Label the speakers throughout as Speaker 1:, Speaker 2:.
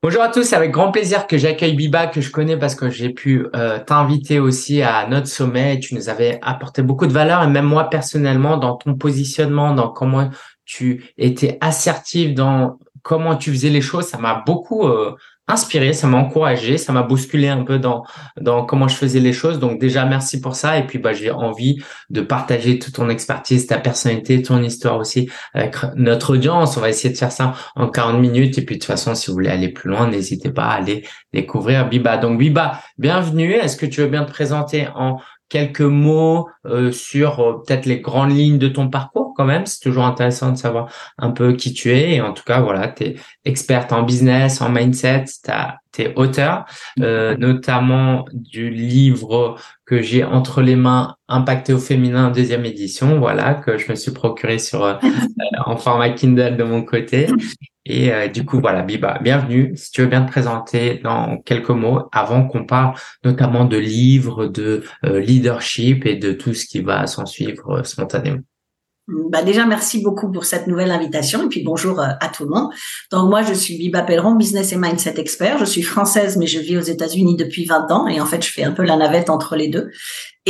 Speaker 1: Bonjour à tous, c'est avec grand plaisir que j'accueille Biba que je connais parce que j'ai pu euh, t'inviter aussi à notre sommet. Tu nous avais apporté beaucoup de valeur et même moi personnellement dans ton positionnement, dans comment tu étais assertif, dans comment tu faisais les choses, ça m'a beaucoup euh, inspiré, ça m'a encouragé, ça m'a bousculé un peu dans dans comment je faisais les choses. Donc déjà merci pour ça et puis bah j'ai envie de partager toute ton expertise, ta personnalité, ton histoire aussi avec notre audience. On va essayer de faire ça en 40 minutes et puis de toute façon si vous voulez aller plus loin, n'hésitez pas à aller découvrir Biba. Donc Biba, bienvenue. Est-ce que tu veux bien te présenter en quelques mots euh, sur euh, peut-être les grandes lignes de ton parcours quand même. C'est toujours intéressant de savoir un peu qui tu es. Et en tout cas, voilà, tu es experte en business, en mindset, es auteur, euh, notamment du livre que j'ai entre les mains, Impacté au féminin, deuxième édition, voilà, que je me suis procuré sur en format Kindle de mon côté. Et euh, du coup, voilà, Biba, bienvenue. Si tu veux bien te présenter dans quelques mots avant qu'on parle notamment de livres, de euh, leadership et de tout ce qui va s'en suivre euh, spontanément.
Speaker 2: Bah déjà, merci beaucoup pour cette nouvelle invitation et puis bonjour à tout le monde. Donc moi, je suis Biba Pelleron, business et mindset expert. Je suis française, mais je vis aux États-Unis depuis 20 ans et en fait, je fais un peu la navette entre les deux.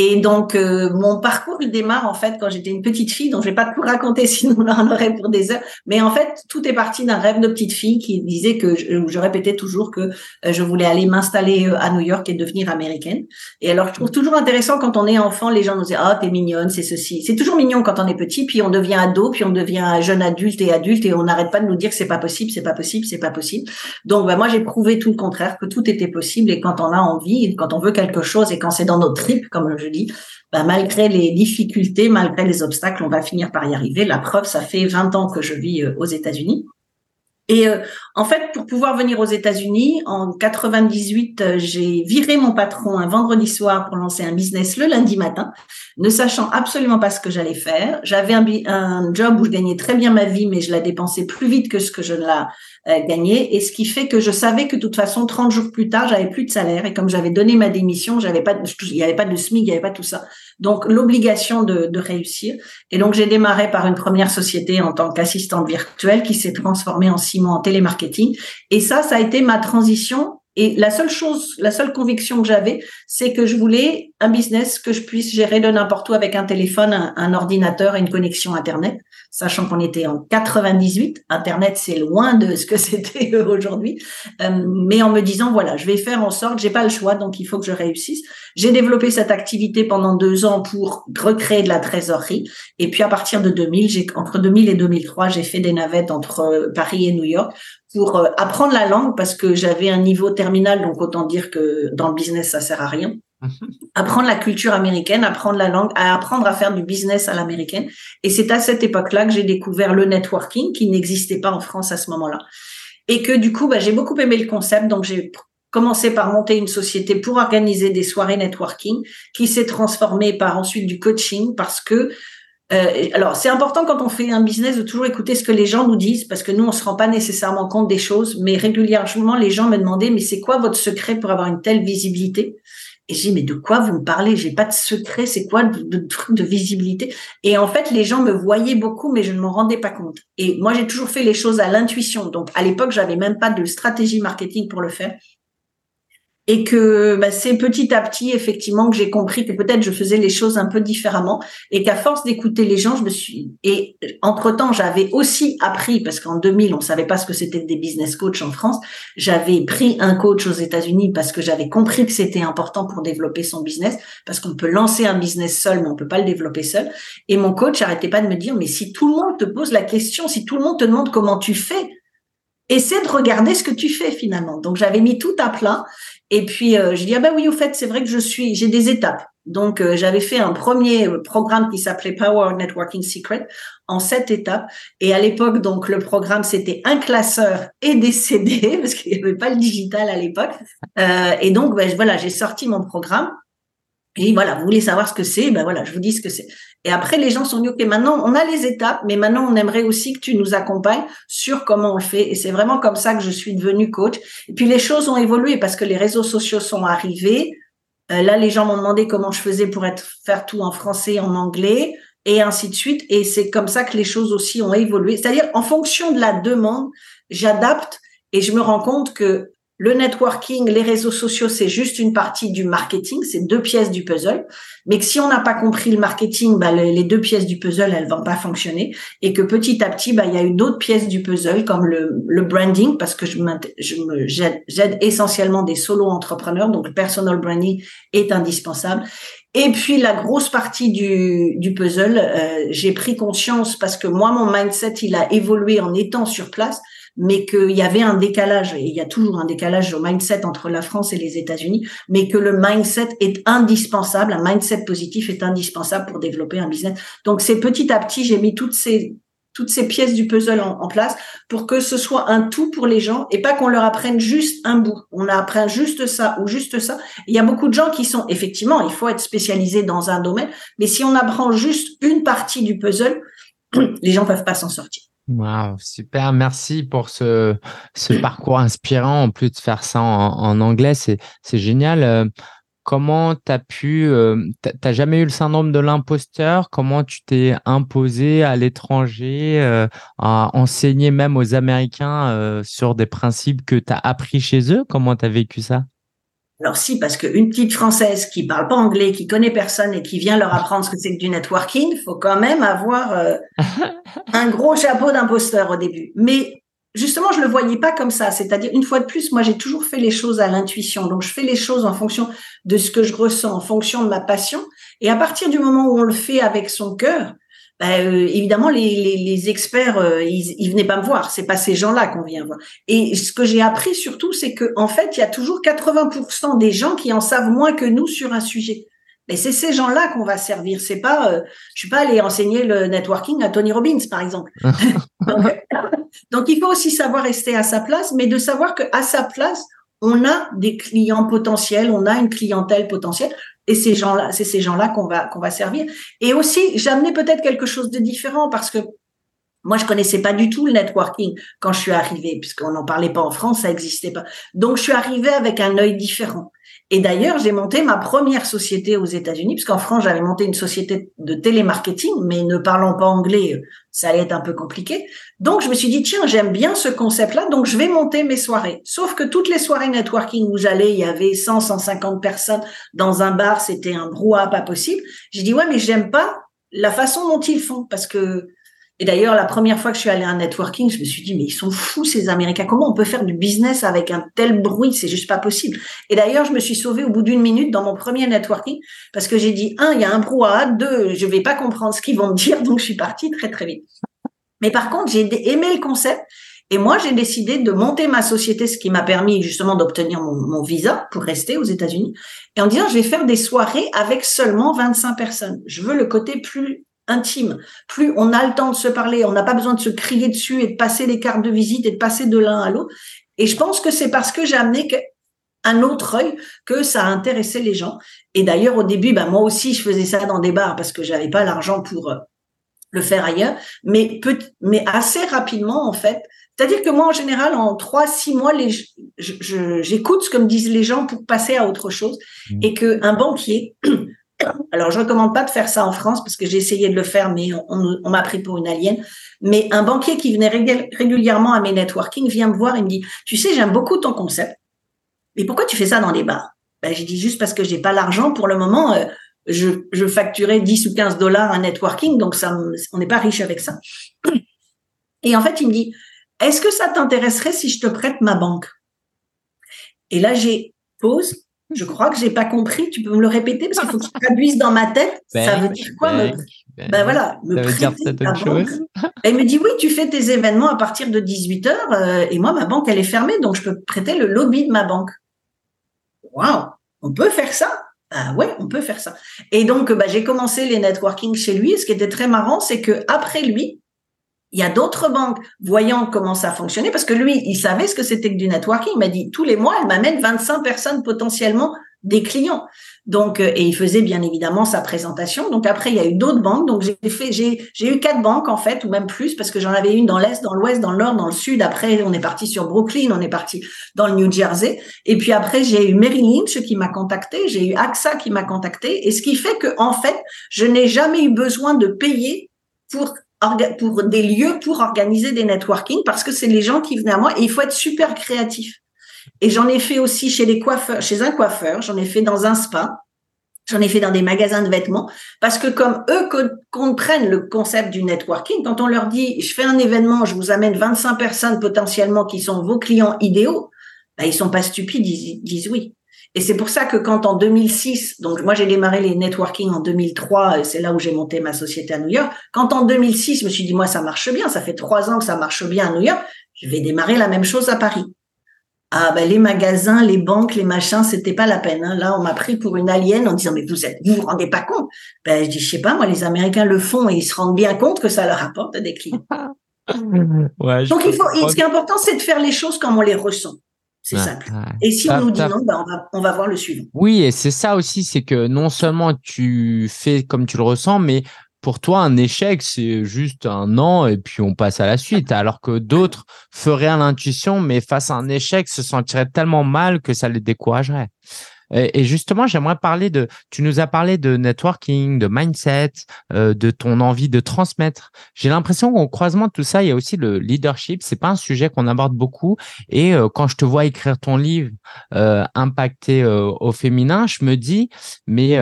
Speaker 2: Et donc, euh, mon parcours, il démarre en fait quand j'étais une petite fille, donc je vais pas tout raconter, sinon on en aurait pour des heures. Mais en fait, tout est parti d'un rêve de petite fille qui disait que je, répétais toujours que euh, je voulais aller m'installer euh, à New York et devenir américaine. Et alors, je trouve toujours intéressant quand on est enfant, les gens nous disent ah t'es mignonne, c'est ceci. C'est toujours mignon quand on est petit, puis on devient ado, puis on devient jeune adulte et adulte, et on n'arrête pas de nous dire que c'est pas possible, c'est pas possible, c'est pas possible. Donc, bah, moi j'ai prouvé tout le contraire, que tout était possible, et quand on a envie, quand on veut quelque chose, et quand c'est dans notre trip, comme je dis, bah, malgré les difficultés, malgré les obstacles, on va finir par y arriver. La preuve, ça fait 20 ans que je vis euh, aux États-Unis. Et euh, en fait, pour pouvoir venir aux États-Unis, en 98, euh, j'ai viré mon patron un vendredi soir pour lancer un business le lundi matin, ne sachant absolument pas ce que j'allais faire. J'avais un, job où je gagnais très bien ma vie, mais je la dépensais plus vite que ce que je la euh, gagnais. Et ce qui fait que je savais que de toute façon, 30 jours plus tard, j'avais plus de salaire. Et comme j'avais donné ma démission, j'avais pas, il n'y avait pas de SMIC, il n'y avait pas tout ça. Donc l'obligation de, réussir. Et donc j'ai démarré par une première société en tant qu'assistante virtuelle qui s'est transformée en six en télémarketing. Et ça, ça a été ma transition. Et la seule chose, la seule conviction que j'avais, c'est que je voulais un business que je puisse gérer de n'importe où avec un téléphone, un, ordinateur et une connexion Internet sachant qu'on était en 98. Internet, c'est loin de ce que c'était aujourd'hui. Euh, mais en me disant, voilà, je vais faire en sorte, j'ai pas le choix, donc il faut que je réussisse. J'ai développé cette activité pendant deux ans pour recréer de la trésorerie. Et puis à partir de 2000, j'ai, entre 2000 et 2003, j'ai fait des navettes entre euh, Paris et New York pour euh, apprendre la langue parce que j'avais un niveau terminal, donc autant dire que dans le business, ça sert à rien. Apprendre la culture américaine, apprendre la langue, apprendre à faire du business à l'américaine. Et c'est à cette époque-là que j'ai découvert le networking qui n'existait pas en France à ce moment-là. Et que du coup, bah, j'ai beaucoup aimé le concept. Donc j'ai commencé par monter une société pour organiser des soirées networking qui s'est transformée par ensuite du coaching parce que euh, alors, c'est important quand on fait un business de toujours écouter ce que les gens nous disent, parce que nous, on se rend pas nécessairement compte des choses, mais régulièrement, les gens me demandaient, mais c'est quoi votre secret pour avoir une telle visibilité? Et j'ai mais de quoi vous me parlez? J'ai pas de secret, c'est quoi de, truc de visibilité? Et en fait, les gens me voyaient beaucoup, mais je ne m'en rendais pas compte. Et moi, j'ai toujours fait les choses à l'intuition. Donc, à l'époque, j'avais même pas de stratégie marketing pour le faire et que bah, c'est petit à petit effectivement que j'ai compris que peut-être je faisais les choses un peu différemment. Et qu'à force d'écouter les gens, je me suis et entre temps j'avais aussi appris parce qu'en 2000 on savait pas ce que c'était des business coach en France, j'avais pris un coach aux États-Unis parce que j'avais compris que c'était important pour développer son business parce qu'on peut lancer un business seul mais on peut pas le développer seul. Et mon coach arrêtait pas de me dire mais si tout le monde te pose la question, si tout le monde te demande comment tu fais, essaie de regarder ce que tu fais finalement. Donc j'avais mis tout à plat et puis euh, je dis ah ben oui au fait c'est vrai que je suis j'ai des étapes. Donc euh, j'avais fait un premier programme qui s'appelait Power Networking Secret en sept étapes et à l'époque donc le programme c'était un classeur et des CD parce qu'il n'y avait pas le digital à l'époque euh, et donc ben, voilà j'ai sorti mon programme et voilà, vous voulez savoir ce que c'est, ben voilà, je vous dis ce que c'est. Et après, les gens sont dit, OK, maintenant, on a les étapes, mais maintenant, on aimerait aussi que tu nous accompagnes sur comment on le fait. Et c'est vraiment comme ça que je suis devenue coach. Et puis, les choses ont évolué parce que les réseaux sociaux sont arrivés. Euh, là, les gens m'ont demandé comment je faisais pour être, faire tout en français, en anglais, et ainsi de suite. Et c'est comme ça que les choses aussi ont évolué. C'est-à-dire, en fonction de la demande, j'adapte Et je me rends compte que le networking, les réseaux sociaux, c'est juste une partie du marketing, c'est deux pièces du puzzle. Mais que si on n'a pas compris le marketing, bah, les deux pièces du puzzle, elles vont pas fonctionner. Et que petit à petit, bah, il y a eu d'autres pièces du puzzle, comme le, le branding, parce que je, je j'aide essentiellement des solo entrepreneurs, donc le personal branding est indispensable. Et puis la grosse partie du, du puzzle, euh, j'ai pris conscience parce que moi, mon mindset, il a évolué en étant sur place mais qu'il y avait un décalage, et il y a toujours un décalage au mindset entre la France et les États-Unis, mais que le mindset est indispensable, un mindset positif est indispensable pour développer un business. Donc c'est petit à petit, j'ai mis toutes ces toutes ces pièces du puzzle en, place pour que ce soit un tout pour les gens et pas qu'on leur apprenne juste un bout. On apprend juste ça ou juste ça. Il y a beaucoup de gens qui sont effectivement, il faut être spécialisé dans un domaine, mais si on apprend juste une partie du puzzle, les gens peuvent pas s'en sortir.
Speaker 3: Wow, super. Merci pour ce, parcours inspirant. En plus de faire ça en, anglais, c'est, génial. Euh, comment tu as pu, euh, t'as jamais eu le syndrome de l'imposteur? Comment tu t'es imposé à l'étranger, euh, à enseigner même aux Américains sur des principes que tu as appris chez eux? Comment tu as vécu ça?
Speaker 2: Alors si, parce qu'une petite française qui parle pas anglais, qui connaît personne et qui vient leur apprendre ce que c'est que du networking, faut quand même avoir euh, un gros chapeau d'imposteur au début. Mais justement, je le voyais pas comme ça. C'est-à-dire, une fois de plus, moi, j'ai toujours fait les choses à l'intuition. Donc, je fais les choses en fonction de ce que je ressens, en fonction de ma passion. Et à partir du moment où on le fait avec son cœur, bah, euh, évidemment, les, les, les experts, euh, ils, ils venaient pas me voir. C'est pas ces gens-là qu'on vient voir. Et ce que j'ai appris surtout, c'est que en fait, il y a toujours 80% des gens qui en savent moins que nous sur un sujet. Mais c'est ces gens-là qu'on va servir. C'est pas, euh, je suis pas allé enseigner le networking à Tony Robbins, par exemple. donc, donc, il faut aussi savoir rester à sa place, mais de savoir que à sa place, on a des clients potentiels, on a une clientèle potentielle. Et ces gens-là, c'est ces gens-là qu'on va qu'on va servir. Et aussi, j'amenais peut-être quelque chose de différent parce que moi, je connaissais pas du tout le networking quand je suis arrivée, puisqu'on n'en parlait pas en France, ça n'existait pas. Donc, je suis arrivée avec un œil différent. Et d'ailleurs, j'ai monté ma première société aux États-Unis, puisqu'en France, j'avais monté une société de télémarketing, mais ne parlant pas anglais, ça allait être un peu compliqué. Donc, je me suis dit, tiens, j'aime bien ce concept-là, donc je vais monter mes soirées. Sauf que toutes les soirées networking où j'allais, il y avait 100, 150 personnes dans un bar, c'était un brouhaha pas possible. J'ai dit, ouais, mais j'aime pas la façon dont ils font, parce que et d'ailleurs, la première fois que je suis allée à un networking, je me suis dit, mais ils sont fous, ces Américains. Comment on peut faire du business avec un tel bruit? C'est juste pas possible. Et d'ailleurs, je me suis sauvée au bout d'une minute dans mon premier networking parce que j'ai dit, un, il y a un brouhaha. Deux, je vais pas comprendre ce qu'ils vont me dire. Donc, je suis partie très, très vite. Mais par contre, j'ai aimé le concept. Et moi, j'ai décidé de monter ma société, ce qui m'a permis justement d'obtenir mon, mon, visa pour rester aux États-Unis. Et en disant, je vais faire des soirées avec seulement 25 personnes. Je veux le côté plus intime. Plus on a le temps de se parler, on n'a pas besoin de se crier dessus et de passer les cartes de visite et de passer de l'un à l'autre. Et je pense que c'est parce que j'ai amené un autre œil que ça a intéressé les gens. Et d'ailleurs, au début, ben, moi aussi, je faisais ça dans des bars parce que j'avais pas l'argent pour euh, le faire ailleurs. Mais, mais assez rapidement, en fait, c'est-à-dire que moi, en général, en trois, six mois, j'écoute ce que me disent les gens pour passer à autre chose. Mmh. Et qu'un banquier alors, je recommande pas de faire ça en France parce que j'ai essayé de le faire, mais on, m'a pris pour une alien. Mais un banquier qui venait régulièrement à mes networking vient me voir et me dit, tu sais, j'aime beaucoup ton concept, mais pourquoi tu fais ça dans des bars? Ben, J'ai dit juste parce que j'ai pas l'argent pour le moment. Euh, je, je facturais 10 ou 15 dollars un networking, donc ça, on n'est pas riche avec ça. Et en fait, il me dit, est-ce que ça t'intéresserait si je te prête ma banque? Et là, j'ai pause je crois que j'ai pas compris. Tu peux me le répéter parce qu'il faut que je traduise dans ma tête. ça veut dire quoi me... Ben voilà, me
Speaker 3: ça veut dire cette autre chose.
Speaker 2: Elle me dit oui, tu fais tes événements à partir de 18 heures euh, et moi ma banque elle est fermée donc je peux prêter le lobby de ma banque. Waouh, on peut faire ça? Ah ouais, on peut faire ça. Et donc bah, j'ai commencé les networking chez lui. Et ce qui était très marrant, c'est que après lui, il y a d'autres banques voyant comment ça fonctionnait, parce que lui, il savait ce que c'était que du networking. Il m'a dit, tous les mois, elle m'amène 25 personnes potentiellement des clients. Donc, euh, et il faisait bien évidemment sa présentation. Donc après, il y a eu d'autres banques. Donc j'ai fait, j'ai, j'ai eu quatre banques en fait, ou même plus, parce que j'en avais une dans l'est, dans l'ouest, dans le nord, dans le sud. Après, on est parti sur Brooklyn, on est parti dans le New Jersey. Et puis après, j'ai eu Merrill Lynch qui m'a contacté, j'ai eu AXA qui m'a contacté. Et ce qui fait que en fait, je n'ai jamais eu besoin de payer pour pour des lieux pour organiser des networking parce que c'est les gens qui venaient à moi et il faut être super créatif. Et j'en ai fait aussi chez les coiffeurs, chez un coiffeur, j'en ai fait dans un spa, j'en ai fait dans des magasins de vêtements parce que comme eux comprennent le concept du networking, quand on leur dit je fais un événement, je vous amène 25 personnes potentiellement qui sont vos clients idéaux, ben, ils sont pas stupides, ils disent oui. Et c'est pour ça que quand en 2006, donc moi j'ai démarré les networking en 2003, c'est là où j'ai monté ma société à New York. Quand en 2006, je me suis dit moi ça marche bien, ça fait trois ans que ça marche bien à New York, je vais démarrer la même chose à Paris. Ah ben les magasins, les banques, les machins, c'était pas la peine. Hein. Là, on m'a pris pour une alien en disant mais vous êtes, vous vous rendez pas compte? Ben je dis je sais pas, moi les Américains le font et ils se rendent bien compte que ça leur apporte des clients. Donc il faut, ce qui est important, c'est de faire les choses comme on les ressent. C'est simple. Et si on nous dit non, ben on, va, on va voir le suivant.
Speaker 1: Oui, et c'est ça aussi, c'est que non seulement tu fais comme tu le ressens, mais pour toi, un échec, c'est juste un non et puis on passe à la suite. Alors que d'autres feraient à l'intuition, mais face à un échec, se sentiraient tellement mal que ça les découragerait. Et justement, j'aimerais parler de, tu nous as parlé de networking, de mindset, euh, de ton envie de transmettre. J'ai l'impression qu'au croisement de tout ça, il y a aussi le leadership. C'est pas un sujet qu'on aborde beaucoup. Et euh, quand je te vois écrire ton livre euh, impacté au féminin, je me dis, mais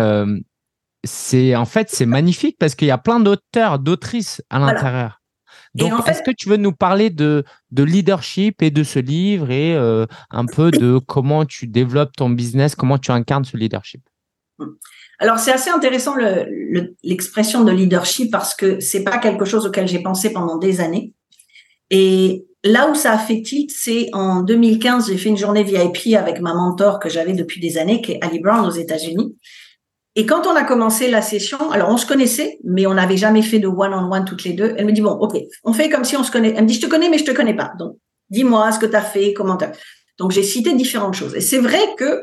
Speaker 1: c'est en fait c'est magnifique parce qu'il y a plein d'auteurs, d'autrices à l'intérieur. Donc, est-ce que tu veux nous parler de, de leadership et de ce livre et euh, un peu de comment tu développes ton business, comment tu incarnes ce leadership?
Speaker 2: Alors, c'est assez intéressant l'expression de leadership parce que c'est pas quelque chose auquel j'ai pensé pendant des années. Et là où ça a fait tilt, c'est en 2015, j'ai fait une journée VIP avec ma mentor que j'avais depuis des années, qui est Ali Brown aux États-Unis. Et quand on a commencé la session, alors on se connaissait, mais on n'avait jamais fait de one-on-one toutes les deux. Elle me dit, bon, OK, on fait comme si on se connaît. Elle me dit, je te connais, mais je te connais pas. Donc, dis-moi ce que tu as fait, comment tu Donc, j'ai cité différentes choses. Et c'est vrai que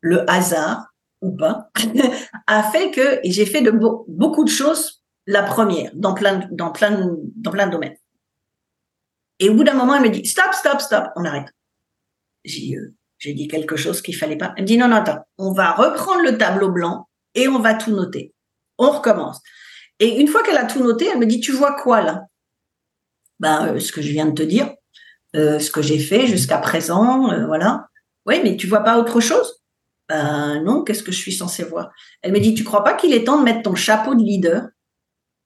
Speaker 2: le hasard, ou pas, a fait que j'ai fait de beaucoup de choses la première, dans plein, dans plein, dans plein de domaines. Et au bout d'un moment, elle me dit, stop, stop, stop, on arrête. J'ai, euh, dit quelque chose qu'il fallait pas. Elle me dit, non, non, attends, on va reprendre le tableau blanc et on va tout noter. On recommence. Et une fois qu'elle a tout noté, elle me dit, tu vois quoi là? Ben, euh, ce que je viens de te dire, euh, ce que j'ai fait jusqu'à présent, euh, voilà. Oui, mais tu vois pas autre chose? Ben non, qu'est-ce que je suis censée voir? Elle me dit, tu crois pas qu'il est temps de mettre ton chapeau de leader?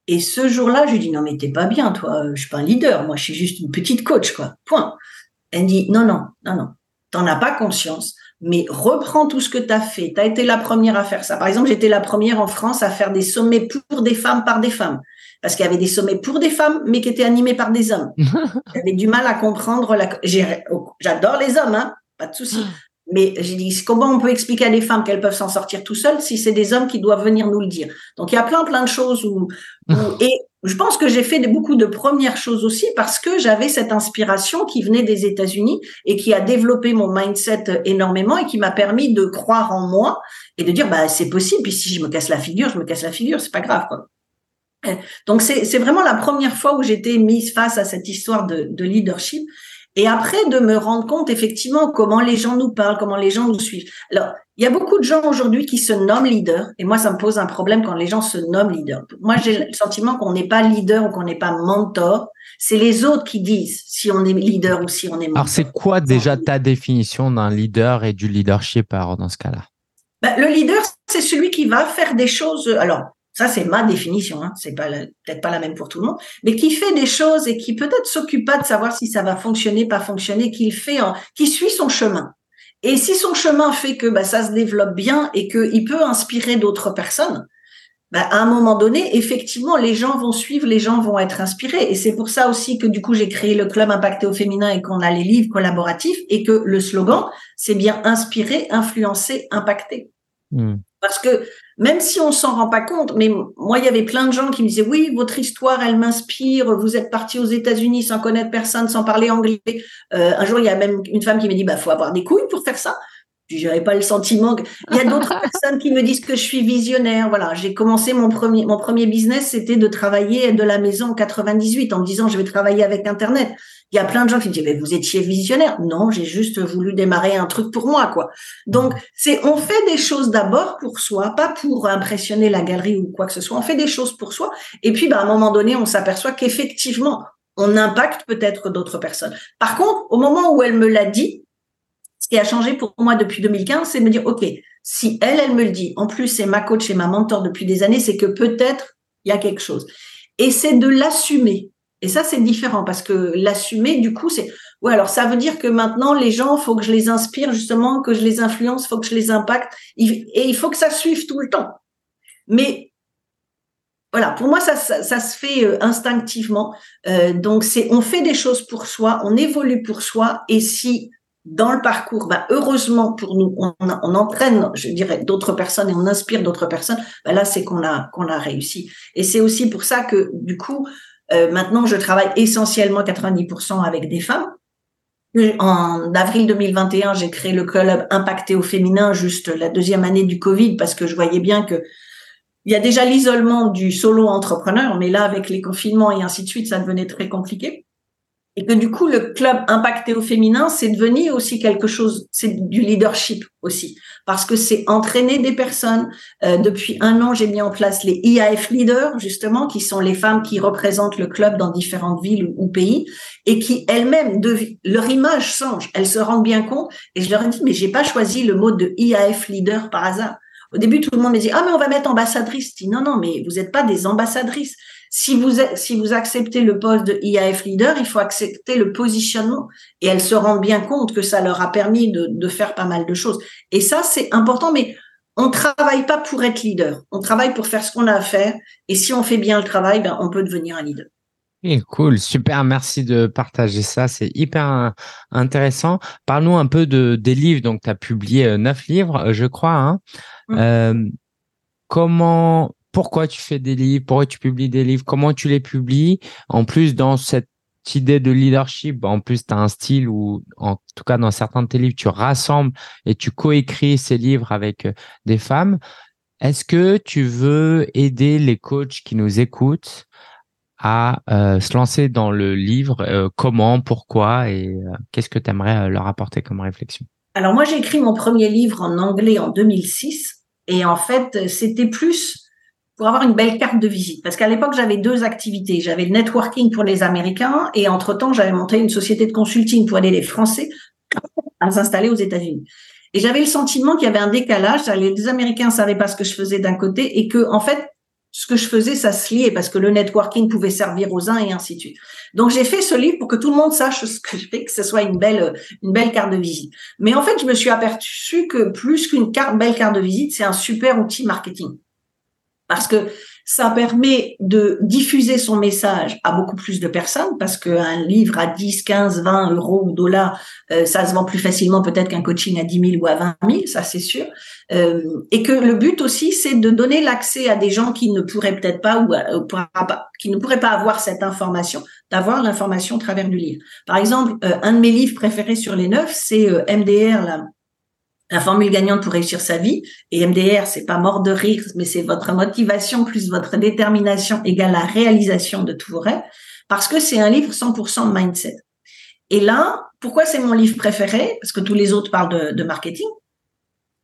Speaker 2: Et ce jour-là, je lui dis, non mais t'es pas bien, toi, je suis pas un leader, moi je suis juste une petite coach, quoi. Point. Elle me dit, non, non, non, non, t'en as pas conscience mais reprends tout ce que tu as fait. Tu as été la première à faire ça. Par exemple, j'étais la première en France à faire des sommets pour des femmes par des femmes. Parce qu'il y avait des sommets pour des femmes, mais qui étaient animés par des hommes. J'avais du mal à comprendre. La... J'adore les hommes, hein, pas de souci. Mais j'ai dit, comment on peut expliquer à des femmes qu'elles peuvent s'en sortir tout seules si c'est des hommes qui doivent venir nous le dire? Donc il y a plein plein de choses où, et je pense que j'ai fait beaucoup de premières choses aussi parce que j'avais cette inspiration qui venait des États-Unis et qui a développé mon mindset énormément et qui m'a permis de croire en moi et de dire bah c'est possible. Puis si je me casse la figure, je me casse la figure, c'est pas grave quoi. Donc c'est vraiment la première fois où j'étais mise face à cette histoire de, de leadership et après, de me rendre compte effectivement comment les gens nous parlent, comment les gens nous suivent. Alors, il y a beaucoup de gens aujourd'hui qui se nomment leader, et moi, ça me pose un problème quand les gens se nomment leader. Moi, j'ai le sentiment qu'on n'est pas leader ou qu'on n'est pas mentor. C'est les autres qui disent si on est leader ou si on est mentor.
Speaker 1: Alors, c'est quoi déjà ta définition d'un leader et du leadership alors, dans ce cas-là?
Speaker 2: Ben, Le leader, c'est celui qui va faire des choses. Alors, ça, c'est ma définition. Hein. C'est pas peut-être pas la même pour tout le monde, mais qui fait des choses et qui peut-être s'occupe pas de savoir si ça va fonctionner, pas fonctionner, qu'il fait, qui suit son chemin. Et si son chemin fait que bah, ça se développe bien et qu'il peut inspirer d'autres personnes, bah, à un moment donné, effectivement, les gens vont suivre, les gens vont être inspirés. Et c'est pour ça aussi que du coup, j'ai créé le club impacté au féminin et qu'on a les livres collaboratifs et que le slogan, c'est bien inspirer, influencer, impacter. Hmm. Parce que même si on s'en rend pas compte, mais moi, il y avait plein de gens qui me disaient, oui, votre histoire, elle m'inspire, vous êtes parti aux États-Unis sans connaître personne, sans parler anglais. Euh, un jour, il y a même une femme qui m'a dit, bah, faut avoir des couilles pour faire ça. Je n'avais pas le sentiment que... Il y a d'autres personnes qui me disent que je suis visionnaire. Voilà, j'ai commencé mon premier, mon premier business, c'était de travailler de la maison en 98 en me disant je vais travailler avec Internet. Il y a plein de gens qui me disent mais vous étiez visionnaire. Non, j'ai juste voulu démarrer un truc pour moi, quoi. Donc, c'est, on fait des choses d'abord pour soi, pas pour impressionner la galerie ou quoi que ce soit. On fait des choses pour soi. Et puis, bah, à un moment donné, on s'aperçoit qu'effectivement, on impacte peut-être d'autres personnes. Par contre, au moment où elle me l'a dit, ce qui a changé pour moi depuis 2015, c'est de me dire, OK, si elle, elle me le dit, en plus c'est ma coach et ma mentor depuis des années, c'est que peut-être il y a quelque chose. Et c'est de l'assumer. Et ça, c'est différent parce que l'assumer, du coup, c'est, ouais, alors ça veut dire que maintenant, les gens, faut que je les inspire, justement, que je les influence, faut que je les impacte. Et il faut que ça suive tout le temps. Mais voilà, pour moi, ça, ça, se fait euh, instinctivement. Euh, donc, c'est, on fait des choses pour soi, on évolue pour soi. Et si dans le parcours, bah, heureusement pour nous, on, on entraîne, je dirais, d'autres personnes et on inspire d'autres personnes. Bah, là, c'est qu'on a qu'on a réussi. Et c'est aussi pour ça que du coup, euh, maintenant, je travaille essentiellement 90% avec des femmes. En avril 2021, j'ai créé le club Impacté au féminin, juste la deuxième année du Covid, parce que je voyais bien que il y a déjà l'isolement du solo entrepreneur, mais là, avec les confinements et ainsi de suite, ça devenait très compliqué et que du coup le club impacté au féminin c'est devenu aussi quelque chose c'est du leadership aussi. Parce que c'est entraîner des personnes. Euh, depuis un an j'ai mis en place les IAF leaders justement qui sont les femmes qui représentent le club dans différentes villes ou, pays et qui elles-mêmes leur image change. Elles se rendent bien compte et je leur ai dit mais j'ai pas choisi le mot de IAF leader par hasard. Au début tout le monde me dit ah mais on va mettre ambassadrice je dis non non mais vous n'êtes pas des ambassadrices si vous, si vous acceptez le poste de IAF leader, il faut accepter le positionnement. Et elles se rendent bien compte que ça leur a permis de, de faire pas mal de choses. Et ça, c'est important, mais on travaille pas pour être leader. On travaille pour faire ce qu'on a à faire. Et si on fait bien le travail, ben, on peut devenir un leader.
Speaker 1: Et cool, super, merci de partager ça, c'est hyper intéressant. Parle-nous un peu de, des livres, donc tu as publié euh, neuf livres, je crois. Hein. Mmh. Euh, comment pourquoi tu fais des livres, pourquoi tu publies des livres, comment tu les publies. En plus, dans cette idée de leadership, en plus, tu as un style où, en tout cas, dans certains de tes livres, tu rassembles et tu coécris ces livres avec euh, des femmes. Est-ce que tu veux aider les coachs qui nous écoutent à euh, se lancer dans le livre euh, Comment, pourquoi et qu'est-ce que tu aimerais leur apporter comme réflexion?
Speaker 2: Alors moi, j'ai écrit mon premier livre en anglais en 2006 et en fait, c'était plus pour avoir une belle carte de visite. Parce qu'à l'époque, j'avais deux activités. J'avais le networking pour les Américains et entre-temps, j'avais monté une société de consulting pour aider les Français à s'installer aux États-Unis. Et j'avais le sentiment qu'il y avait un décalage. Les Américains savaient pas ce que je faisais d'un côté et que, en fait, ce que je faisais, ça se liait parce que le networking pouvait servir aux uns et ainsi de suite. Donc, j'ai fait ce livre pour que tout le monde sache ce que je fais, que ce soit une belle, une belle carte de visite. Mais en fait, je me suis aperçu que plus qu'une carte, belle carte de visite, c'est un super outil marketing parce que ça permet de diffuser son message à beaucoup plus de personnes parce qu'un livre à 10, 15, 20 euros ou dollars, euh, ça se vend plus facilement peut-être qu'un coaching à 10 000 ou à 20 000, ça c'est sûr. Euh, et que le but aussi, c'est de donner l'accès à des gens qui ne pourraient peut-être pas ou euh, qui ne pourraient pas avoir cette information, d'avoir l'information au travers du livre. Par exemple, un de mes livres préférés sur les neuf, c'est MDR, là, la formule gagnante pour réussir sa vie. Et MDR, c'est pas mort de rire, mais c'est votre motivation plus votre détermination égale la réalisation de tous vos rêves. Parce que c'est un livre 100% de mindset. Et là, pourquoi c'est mon livre préféré? Parce que tous les autres parlent de, de marketing.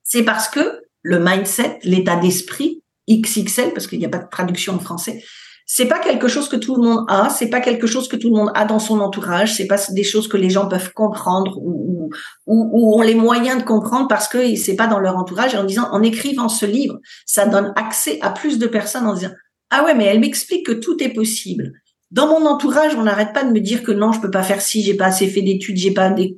Speaker 2: C'est parce que le mindset, l'état d'esprit, XXL, parce qu'il n'y a pas de traduction en français, c'est pas quelque chose que tout le monde a, c'est pas quelque chose que tout le monde a dans son entourage, c'est pas des choses que les gens peuvent comprendre ou, ou, ou ont les moyens de comprendre parce que c'est pas dans leur entourage. Et en disant, en écrivant ce livre, ça donne accès à plus de personnes en disant, ah ouais, mais elle m'explique que tout est possible. Dans mon entourage, on n'arrête pas de me dire que non, je peux pas faire ci, j'ai pas assez fait d'études, j'ai pas des,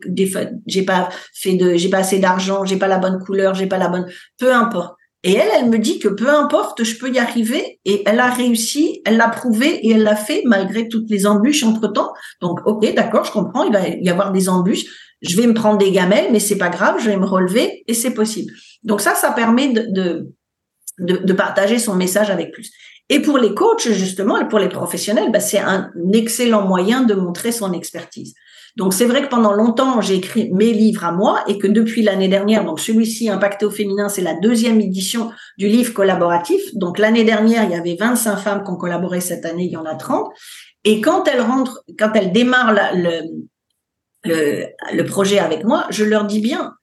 Speaker 2: j'ai pas fait de, j'ai pas assez d'argent, j'ai pas la bonne couleur, j'ai pas la bonne, peu importe. Et elle, elle me dit que peu importe, je peux y arriver. Et elle a réussi, elle l'a prouvé et elle l'a fait malgré toutes les embûches entre temps. Donc, ok, d'accord, je comprends, il va y avoir des embûches. Je vais me prendre des gamelles, mais c'est pas grave, je vais me relever et c'est possible. Donc ça, ça permet de, partager son message avec plus. Et pour les coachs, justement, et pour les professionnels, bah, c'est un excellent moyen de montrer son expertise. Donc c'est vrai que pendant longtemps, j'ai écrit mes livres à moi et que depuis l'année dernière, donc celui-ci, Impacté au féminin, c'est la deuxième édition du livre collaboratif. Donc l'année dernière, il y avait 25 femmes qui ont collaboré cette année, il y en a 30. Et quand elles rentrent, quand elles démarrent le, le, le projet avec moi, je leur dis bien,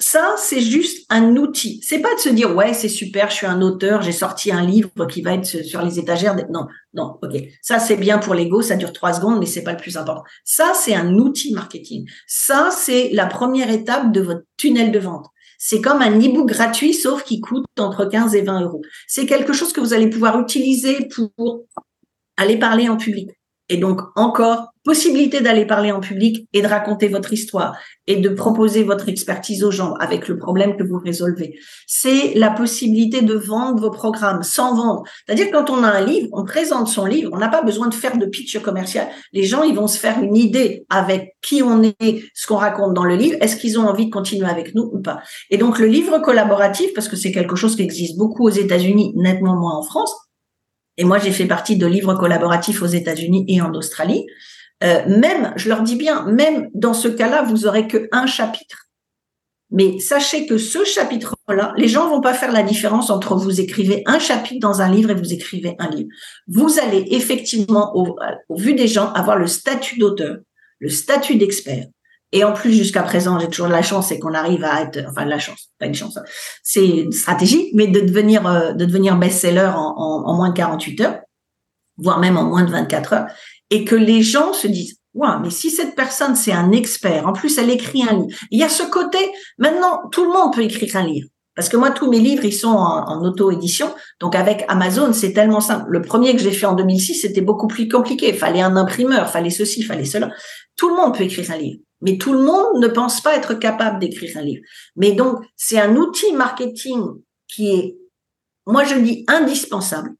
Speaker 2: ça, c'est juste un outil. C'est pas de se dire ouais, c'est super, je suis un auteur, j'ai sorti un livre qui va être sur les étagères. Non, non, ok. Ça, c'est bien pour l'ego, ça dure trois secondes, mais c'est pas le plus important. Ça, c'est un outil marketing. Ça, c'est la première étape de votre tunnel de vente. C'est comme un e-book gratuit, sauf qui coûte entre 15 et 20 euros. C'est quelque chose que vous allez pouvoir utiliser pour aller parler en public. Et donc, encore, possibilité d'aller parler en public et de raconter votre histoire et de proposer votre expertise aux gens avec le problème que vous résolvez. C'est la possibilité de vendre vos programmes sans vendre. C'est-à-dire, quand on a un livre, on présente son livre, on n'a pas besoin de faire de pitch commercial. Les gens, ils vont se faire une idée avec qui on est, ce qu'on raconte dans le livre. Est-ce qu'ils ont envie de continuer avec nous ou pas? Et donc, le livre collaboratif, parce que c'est quelque chose qui existe beaucoup aux États-Unis, nettement moins en France, et moi, j'ai fait partie de livres collaboratifs aux États-Unis et en Australie. Euh, même, je leur dis bien, même dans ce cas-là, vous aurez que un chapitre. Mais sachez que ce chapitre-là, les gens vont pas faire la différence entre vous écrivez un chapitre dans un livre et vous écrivez un livre. Vous allez effectivement, au, vu des gens, avoir le statut d'auteur, le statut d'expert, et en plus, jusqu'à présent, j'ai toujours la chance, c'est qu'on arrive à être, enfin, la chance, pas une chance, c'est une stratégie, mais de devenir, euh, de devenir best-seller en, en, moins de 48 heures, voire même en moins de 24 heures, et que les gens se disent, ouais, mais si cette personne, c'est un expert, en plus, elle écrit un livre. Il y a ce côté, maintenant, tout le monde peut écrire un livre. Parce que moi, tous mes livres, ils sont en, en auto-édition. Donc, avec Amazon, c'est tellement simple. Le premier que j'ai fait en 2006, c'était beaucoup plus compliqué. Fallait un imprimeur, fallait ceci, fallait cela. Tout le monde peut écrire un livre. Mais tout le monde ne pense pas être capable d'écrire un livre. Mais donc, c'est un outil marketing qui est, moi je dis indispensable,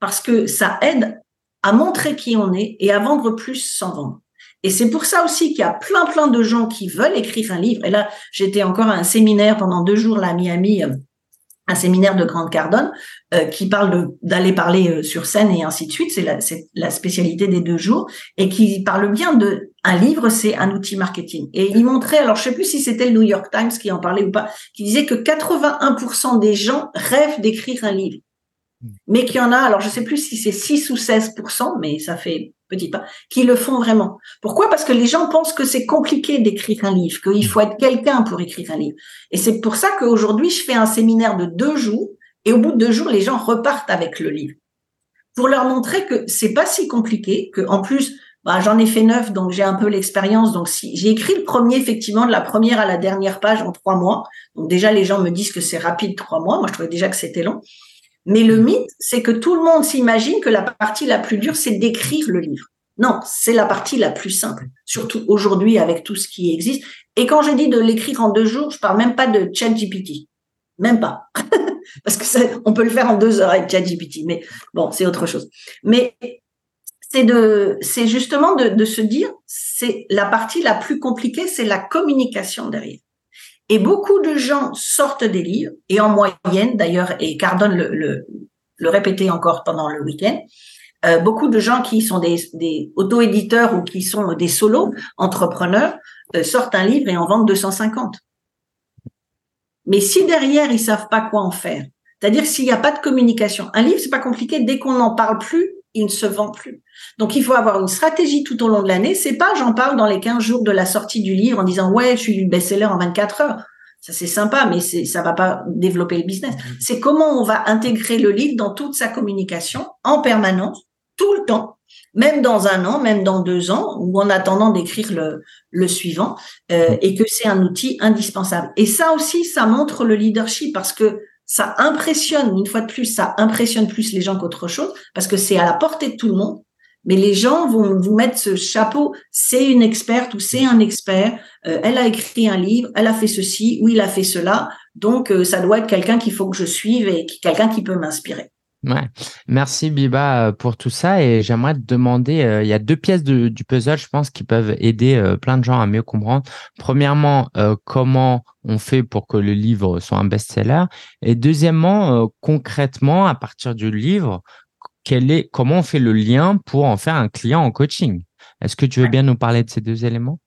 Speaker 2: parce que ça aide à montrer qui on est et à vendre plus sans vendre. Et c'est pour ça aussi qu'il y a plein, plein de gens qui veulent écrire un livre. Et là, j'étais encore à un séminaire pendant deux jours là à Miami euh, un séminaire de Grande Cardone euh, qui parle d'aller parler euh, sur scène et ainsi de suite. C'est la, spécialité des deux jours et qui parle bien de un livre, c'est un outil marketing. Et il montrait, alors je sais plus si c'était le New York Times qui en parlait ou pas, qui disait que 81% des gens rêvent d'écrire un livre. Mais qu'il y en a, alors je sais plus si c'est 6 ou 16%, mais ça fait petit pas, qui le font vraiment. Pourquoi? Parce que les gens pensent que c'est compliqué d'écrire un livre, qu'il faut être quelqu'un pour écrire un livre. Et c'est pour ça qu'aujourd'hui, je fais un séminaire de deux jours, et au bout de deux jours, les gens repartent avec le livre. Pour leur montrer que c'est pas si compliqué, que en plus, bah, j'en ai fait neuf, donc j'ai un peu l'expérience. Donc j'ai écrit le premier, effectivement, de la première à la dernière page en trois mois. Donc déjà, les gens me disent que c'est rapide trois mois. Moi, je trouvais déjà que c'était long. Mais le mythe, c'est que tout le monde s'imagine que la partie la plus dure, c'est d'écrire le livre. Non, c'est la partie la plus simple, surtout aujourd'hui avec tout ce qui existe. Et quand je dis de l'écrire en deux jours, je parle même pas de ChatGPT, même pas, parce que ça, on peut le faire en deux heures avec ChatGPT, mais bon, c'est autre chose. Mais c'est de, c'est justement de, de se dire, c'est la partie la plus compliquée, c'est la communication derrière. Et beaucoup de gens sortent des livres, et en moyenne d'ailleurs, et Cardone le, le, répétait encore pendant le week-end, euh, beaucoup de gens qui sont des, des auto-éditeurs ou qui sont des solos entrepreneurs euh, sortent un livre et en vendent 250. Mais si derrière ils savent pas quoi en faire, c'est-à-dire s'il n'y a pas de communication, un livre c'est pas compliqué. Dès qu'on n'en parle plus, il ne se vend plus. Donc il faut avoir une stratégie tout au long de l'année. C'est pas j'en parle dans les 15 jours de la sortie du livre en disant ouais je suis du best-seller en 24 heures. Ça c'est sympa, mais c'est ça va pas développer le business. Mmh. C'est comment on va intégrer le livre dans toute sa communication en permanence, tout le temps, même dans un an, même dans deux ans, ou en attendant d'écrire le, le suivant, euh, mmh. et que c'est un outil indispensable. Et ça aussi, ça montre le leadership parce que ça impressionne, une fois de plus, ça impressionne plus les gens qu'autre chose, parce que c'est à la portée de tout le monde. Mais les gens vont vous mettre ce chapeau, c'est une experte ou c'est un expert, euh, elle a écrit un livre, elle a fait ceci ou il a fait cela, donc euh, ça doit être quelqu'un qu'il faut que je suive et quelqu'un qui peut m'inspirer.
Speaker 1: Ouais. Merci Biba euh, pour tout ça. Et j'aimerais te demander, euh, il y a deux pièces de, du puzzle, je pense, qui peuvent aider euh, plein de gens à mieux comprendre. Premièrement, comment on fait pour que le livre soit un best-seller? Et deuxièmement, concrètement, à partir du livre, quel est, comment on fait le lien pour en faire un client en coaching? Est-ce que tu veux bien nous parler de ces deux éléments?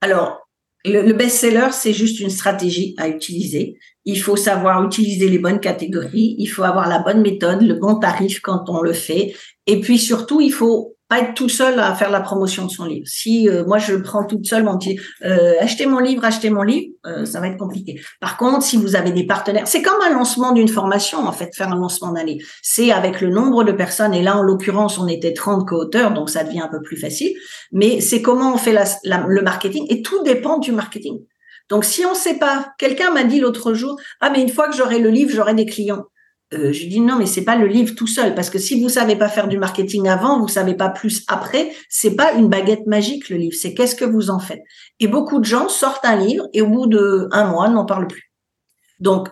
Speaker 2: Alors, le, best-seller, c'est juste une stratégie à utiliser. Il faut savoir utiliser les bonnes catégories, il faut avoir la bonne méthode, le bon tarif quand on le fait. Et puis surtout, il faut pas être tout seul à faire la promotion de son livre. Si euh, moi je prends toute seule mon petit euh, achetez mon livre, achetez mon livre, euh, ça va être compliqué. Par contre, si vous avez des partenaires, c'est comme un lancement d'une formation en fait, faire un lancement d'un livre. C'est avec le nombre de personnes et là en l'occurrence on était 30 co-auteurs donc ça devient un peu plus facile. Mais c'est comment on fait la, le marketing et tout dépend du marketing. Donc si on sait pas, quelqu'un m'a dit l'autre jour ah mais une fois que j'aurai le livre j'aurai des clients. Euh, je dis non, mais c'est pas le livre tout seul, parce que si vous savez pas faire du marketing avant, vous savez pas plus après. C'est pas une baguette magique le livre, c'est qu'est-ce que vous en faites. Et beaucoup de gens sortent un livre et au bout de un mois n'en parlent plus. Donc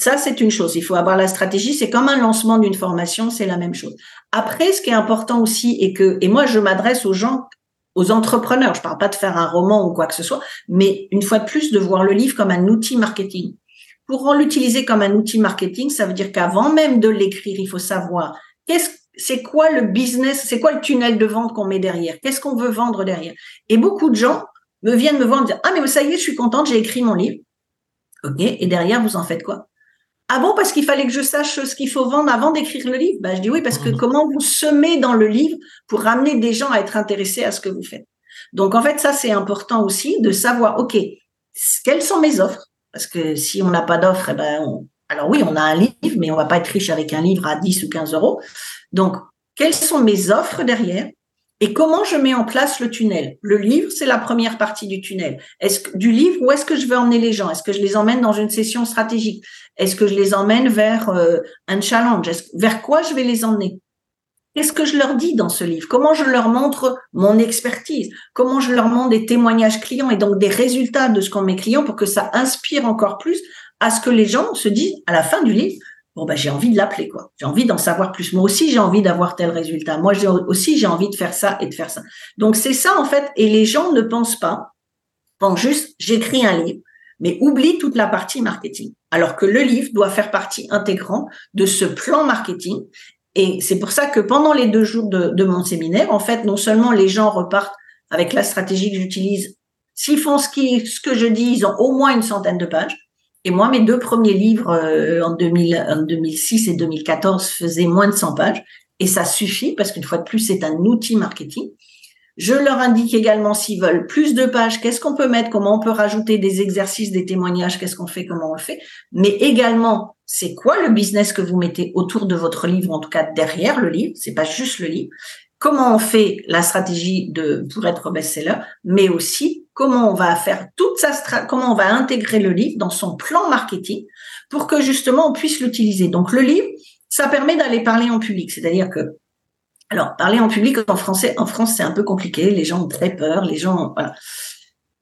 Speaker 2: ça c'est une chose. Il faut avoir la stratégie. C'est comme un lancement d'une formation, c'est la même chose. Après, ce qui est important aussi et que et moi je m'adresse aux gens aux entrepreneurs. Je parle pas de faire un roman ou quoi que ce soit, mais une fois de plus de voir le livre comme un outil marketing. Pour l'utiliser comme un outil marketing, ça veut dire qu'avant même de l'écrire, il faut savoir qu'est-ce c'est quoi le business, c'est quoi le tunnel de vente qu'on met derrière, qu'est-ce qu'on veut vendre derrière. Et beaucoup de gens me viennent me voir et dire ah mais ça y est, je suis contente, j'ai écrit mon livre. Ok, et derrière vous en faites quoi? Ah bon parce qu'il fallait que je sache ce qu'il faut vendre avant d'écrire le livre? Ben, je dis oui parce que mmh. comment vous semez dans le livre pour ramener des gens à être intéressés à ce que vous faites? Donc en fait ça c'est important aussi de savoir ok quelles sont mes offres? Parce que si on n'a pas d'offre, eh ben, alors oui, on a un livre, mais on va pas être riche avec un livre à 10 ou 15 euros. Donc, quelles sont mes offres derrière et comment je mets en place le tunnel? Le livre, c'est la première partie du tunnel. Est-ce du livre, où est-ce que je vais emmener les gens? Est-ce que je les emmène dans une session stratégique? Est-ce que je les emmène vers euh, un challenge? Vers quoi je vais les emmener? Qu'est-ce que je leur dis dans ce livre? Comment je leur montre mon expertise? Comment je leur montre des témoignages clients et donc des résultats de ce qu'ont mes clients pour que ça inspire encore plus à ce que les gens se disent à la fin du livre bon ben j'ai envie de l'appeler quoi. J'ai envie d'en savoir plus. Moi aussi j'ai envie d'avoir tel résultat. Moi aussi j'ai envie de faire ça et de faire ça. Donc c'est ça en fait et les gens ne pensent pas pensent juste j'écris un livre mais oublient toute la partie marketing. Alors que le livre doit faire partie intégrante de ce plan marketing et c'est pour ça que pendant les deux jours de, mon séminaire, en fait, non seulement les gens repartent avec la stratégie que j'utilise, s'ils font ce, que je dis, ils ont au moins une centaine de pages. Et moi, mes deux premiers livres euh, en, 2000, en 2006 et 2014 faisaient moins de 100 pages. Et ça suffit parce qu'une fois de plus, c'est un outil marketing. Je leur indique également s'ils veulent plus de pages, qu'est-ce qu'on peut mettre, comment on peut rajouter des exercices, des témoignages, qu'est-ce qu'on fait, comment on le fait. Mais également, c'est quoi le business que vous mettez autour de votre livre, en tout cas derrière le livre, c'est pas juste le livre. Comment on fait la stratégie de pour être best-seller, mais aussi comment on va faire toute sa comment on va intégrer le livre dans son plan marketing pour que justement on puisse l'utiliser. Donc le livre, ça permet d'aller parler en public, c'est-à-dire que alors, parler en public en français, en France, c'est un peu compliqué. Les gens ont très peur. Les gens, voilà.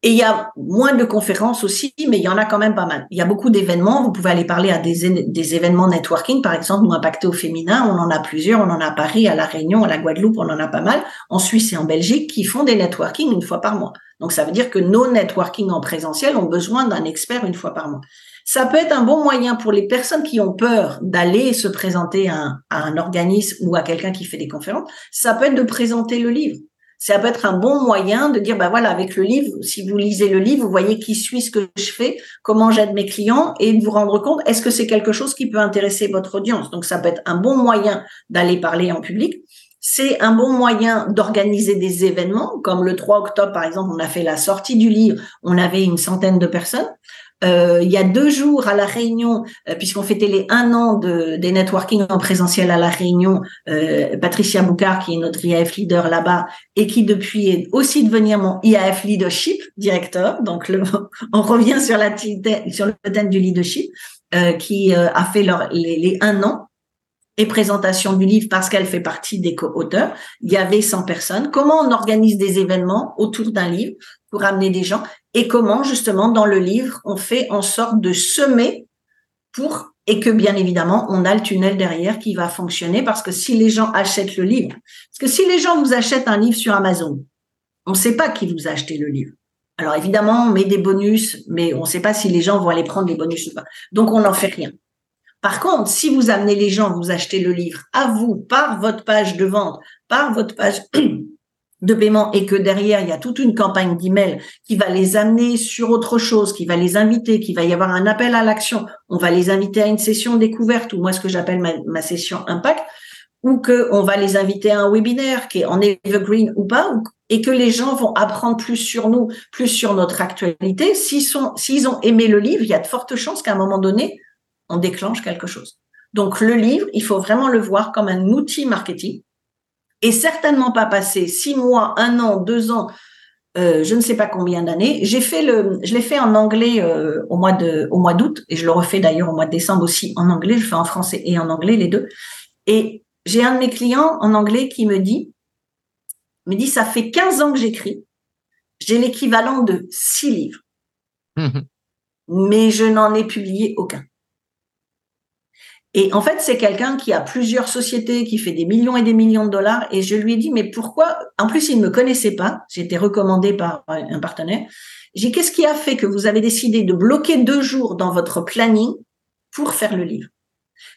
Speaker 2: Et il y a moins de conférences aussi, mais il y en a quand même pas mal. Il y a beaucoup d'événements. Vous pouvez aller parler à des, événements networking, par exemple, nous impactés au féminin. On en a plusieurs. On en a à Paris, à La Réunion, à la Guadeloupe. On en a pas mal. En Suisse et en Belgique, qui font des networking une fois par mois. Donc, ça veut dire que nos networking en présentiel ont besoin d'un expert une fois par mois. Ça peut être un bon moyen pour les personnes qui ont peur d'aller se présenter à un, organisme ou à quelqu'un qui fait des conférences. Ça peut être de présenter le livre. Ça peut être un bon moyen de dire, bah voilà, avec le livre, si vous lisez le livre, vous voyez qui suit ce que je fais, comment j'aide mes clients et de vous rendre compte, est-ce que c'est quelque chose qui peut intéresser votre audience? Donc, ça peut être un bon moyen d'aller parler en public. C'est un bon moyen d'organiser des événements, comme le 3 octobre, par exemple, on a fait la sortie du livre, on avait une centaine de personnes. Euh, il y a deux jours à la Réunion, euh, puisqu'on fêtait les un an de, des networking en présentiel à la Réunion, euh, Patricia Boucard, qui est notre IAF leader là-bas, et qui depuis est aussi devenir mon IAF leadership directeur. Donc on revient sur sur le thème du leadership, qui a fait leur, les, les un an et présentation du livre parce qu'elle fait partie des co-auteurs. Il y avait 100 personnes. Comment on organise des événements autour d'un livre pour amener des gens et comment justement dans le livre on fait en sorte de semer pour et que bien évidemment on a le tunnel derrière qui va fonctionner parce que si les gens achètent le livre, parce que si les gens vous achètent un livre sur Amazon, on ne sait pas qui vous a acheté le livre. Alors évidemment, on met des bonus, mais on ne sait pas si les gens vont aller prendre les bonus ou pas. Donc on n'en fait rien. Par contre, si vous amenez les gens, vous achetez le livre à vous par votre page de vente, par votre page de paiement et que derrière, il y a toute une campagne d'email qui va les amener sur autre chose, qui va les inviter, qui va y avoir un appel à l'action, on va les inviter à une session découverte ou moi ce que j'appelle ma, session impact, ou que on va les inviter à un webinaire qui est en evergreen ou pas, et que les gens vont apprendre plus sur nous, plus sur notre actualité. S'ils ont aimé le livre, il y a de fortes chances qu'à un moment donné, on déclenche quelque chose. Donc le livre, il faut vraiment le voir comme un outil marketing et certainement pas passer six mois, un an, deux ans, euh, je ne sais pas combien d'années. J'ai fait le, je l'ai fait en anglais euh, au mois de, au mois d'août, et je le refais d'ailleurs au mois de décembre aussi en anglais. Je fais en français et en anglais les deux. Et j'ai un de mes clients en anglais qui me dit, me dit, ça fait 15 ans que j'écris. J'ai l'équivalent de six livres. mais je n'en ai publié aucun. Et en fait, c'est quelqu'un qui a plusieurs sociétés, qui fait des millions et des millions de dollars. Et je lui ai dit, mais pourquoi? En plus, il ne me connaissait pas. J'ai été recommandé par un partenaire. J'ai qu'est-ce qui a fait que vous avez décidé de bloquer deux jours dans votre planning pour faire le livre?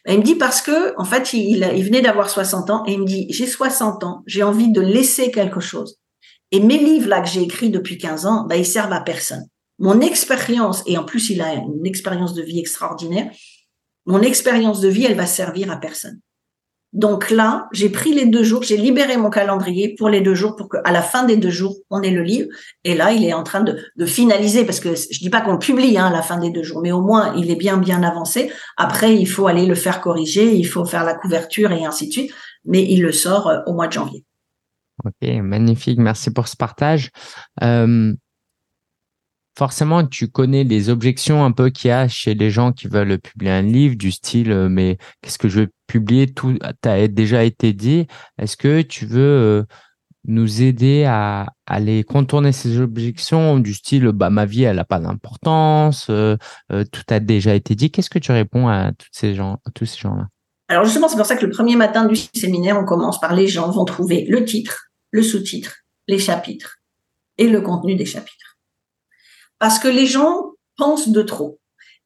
Speaker 2: Ben, Il me dit parce que, en fait, il, venait d'avoir 60 ans et il me dit, j'ai 60 ans, j'ai envie de laisser quelque chose. Et mes livres là que j'ai écrits depuis 15 ans, ben, ils servent à personne. Mon expérience, et en plus il a une expérience de vie extraordinaire, mon expérience de vie, elle va servir à personne. Donc là, j'ai pris les deux jours, j'ai libéré mon calendrier pour les deux jours pour qu'à la fin des deux jours, on ait le livre. Et là, il est en train de, finaliser parce que je dis pas qu'on publie hein, à la fin des deux jours, mais au moins il est bien bien avancé. Après, il faut aller le faire corriger, il faut faire la couverture et ainsi de suite. Mais il le sort euh, au mois de janvier.
Speaker 1: Ok, magnifique. Merci pour ce partage. Euh, forcément, tu connais les objections un peu qu'il y a chez les gens qui veulent publier un livre du style, euh, mais qu'est-ce que je vais publier? Tout a déjà été dit. Est-ce que tu veux euh, nous aider à, aller contourner ces objections du style, bah, ma vie, elle n'a pas d'importance, euh, tout a déjà été dit. Qu'est-ce que tu réponds à, toutes ces gens, à tous ces gens-là?
Speaker 2: Alors justement, c'est pour ça que le premier matin du séminaire, on commence par les gens vont trouver le titre, le sous-titre, les chapitres et le contenu des chapitres parce que les gens pensent de trop.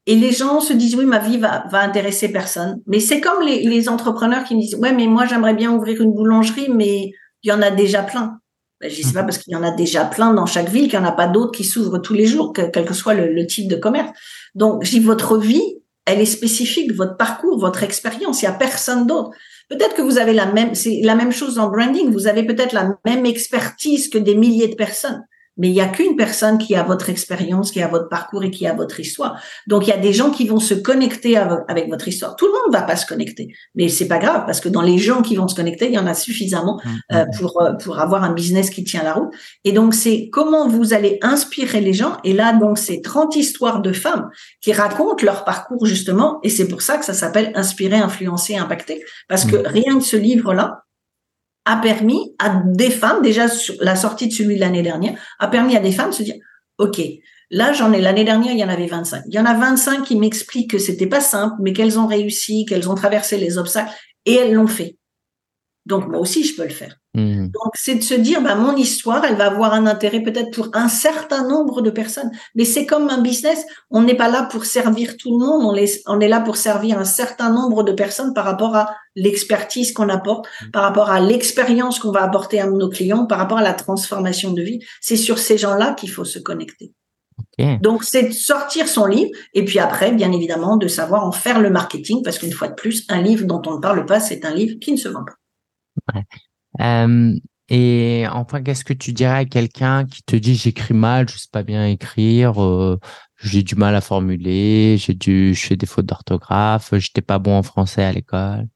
Speaker 2: Et les gens se disent, oui, ma vie va, va intéresser personne. Mais c'est comme les, les, entrepreneurs qui me disent, ouais, mais moi, j'aimerais bien ouvrir une boulangerie, mais il y en a déjà plein. Ben, je sais pas parce qu'il y en a déjà plein dans chaque ville, qu'il n'y en a pas d'autres qui s'ouvrent tous les jours, quel que soit le, le type de commerce. Donc, j'ai votre vie, elle est spécifique, votre parcours, votre expérience. Il y a personne d'autre. Peut-être que vous avez la même, c'est la même chose en branding. Vous avez peut-être la même expertise que des milliers de personnes mais il y a qu'une personne qui a votre expérience, qui a votre parcours et qui a votre histoire. Donc il y a des gens qui vont se connecter avec votre histoire. Tout le monde ne va pas se connecter, mais c'est pas grave parce que dans les gens qui vont se connecter, il y en a suffisamment mmh, euh, mmh. pour euh, pour avoir un business qui tient la route. Et donc c'est comment vous allez inspirer les gens. Et là donc c'est 30 histoires de femmes qui racontent leur parcours justement. Et c'est pour ça que ça s'appelle inspirer, influencer, impacter. Parce que rien que ce livre là, a permis à des femmes, déjà la sortie de celui de l'année dernière, a permis à des femmes de se dire, OK, là, j'en ai, l'année dernière, il y en avait 25. Il y en a 25 qui m'expliquent que c'était pas simple, mais qu'elles ont réussi, qu'elles ont traversé les obstacles et elles l'ont fait. Donc, moi aussi, je peux le faire. Mmh. Donc, c'est de se dire, bah, mon histoire, elle va avoir un intérêt peut-être pour un certain nombre de personnes. Mais c'est comme un business. On n'est pas là pour servir tout le monde. On est, on est là pour servir un certain nombre de personnes par rapport à l'expertise qu'on apporte, mmh. par rapport à l'expérience qu'on va apporter à nos clients, par rapport à la transformation de vie. C'est sur ces gens-là qu'il faut se connecter. Donc, c'est de sortir son livre et puis après, bien évidemment, de savoir en faire le marketing parce qu'une fois de plus, un livre dont on ne parle pas, c'est un livre qui ne se vend pas.
Speaker 1: Ouais. Euh, et enfin, qu'est-ce que tu dirais à quelqu'un qui te dit j'écris mal, je sais pas bien écrire, euh, j'ai du mal à formuler, j'ai du, je fais des fautes d'orthographe, j'étais pas bon en français à l'école?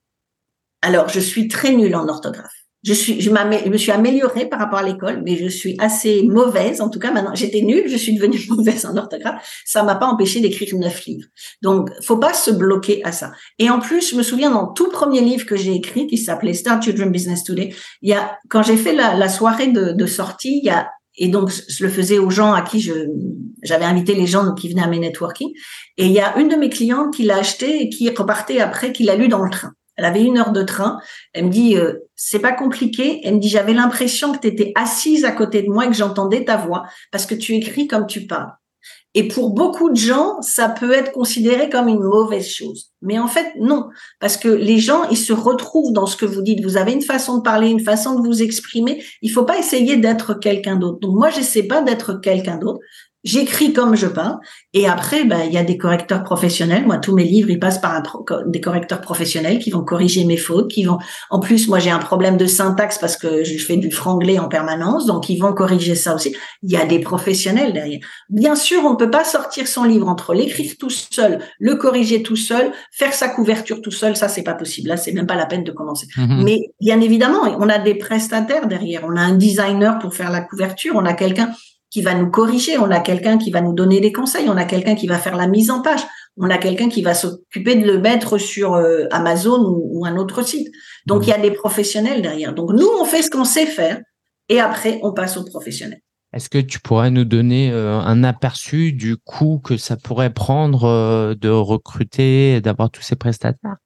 Speaker 2: Alors, je suis très nulle en orthographe je suis, je, me suis améliorée par rapport à l'école, mais je suis assez mauvaise. En tout cas, maintenant, j'étais nulle, je suis devenue mauvaise en orthographe. Ça m'a pas empêché d'écrire neuf livres. Donc, faut pas se bloquer à ça. Et en plus, je me souviens dans tout premier livre que j'ai écrit, qui s'appelait Start Children Business Today, il y a, quand j'ai fait la, la soirée de, de sortie, il y a et donc, je le faisais aux gens à qui je, j'avais invité les gens qui venaient à mes networking. Et il y a une de mes clientes qui l'a acheté et qui repartait après, qui l'a lu dans le train. Elle avait une heure de train. Elle me dit, euh, c'est pas compliqué. Elle me dit, j'avais l'impression que tu étais assise à côté de moi et que j'entendais ta voix parce que tu écris comme tu parles. Et pour beaucoup de gens, ça peut être considéré comme une mauvaise chose. Mais en fait, non. Parce que les gens, ils se retrouvent dans ce que vous dites. Vous avez une façon de parler, une façon de vous exprimer. Il faut pas essayer d'être quelqu'un d'autre. Donc moi, j'essaie pas d'être quelqu'un d'autre. J'écris comme je parle. Et après, ben, il y a des correcteurs professionnels. Moi, tous mes livres, ils passent par un des correcteurs professionnels qui vont corriger mes fautes, qui vont. En plus, moi, j'ai un problème de syntaxe parce que je fais du franglais en permanence, donc ils vont corriger ça aussi. Il y a des professionnels derrière. Bien sûr, on ne peut pas sortir son livre entre l'écrire tout seul, le corriger tout seul, faire sa couverture tout seul. Ça, c'est pas possible. Là, c'est même pas la peine de commencer. Mm-hmm. Mais bien évidemment, on a des prestataires derrière. On a un designer pour faire la couverture. On a quelqu'un qui va nous corriger, on a quelqu'un qui va nous donner des conseils, on a quelqu'un qui va faire la mise en page, on a quelqu'un qui va s'occuper de le mettre sur euh, Amazon ou, un autre site. Donc il y a des professionnels derrière. Donc nous, on fait ce qu'on sait faire et après, on passe aux professionnels.
Speaker 1: Est-ce que tu pourrais nous donner euh, un aperçu du coût que ça pourrait prendre euh, de recruter, d'avoir tous ces prestataires?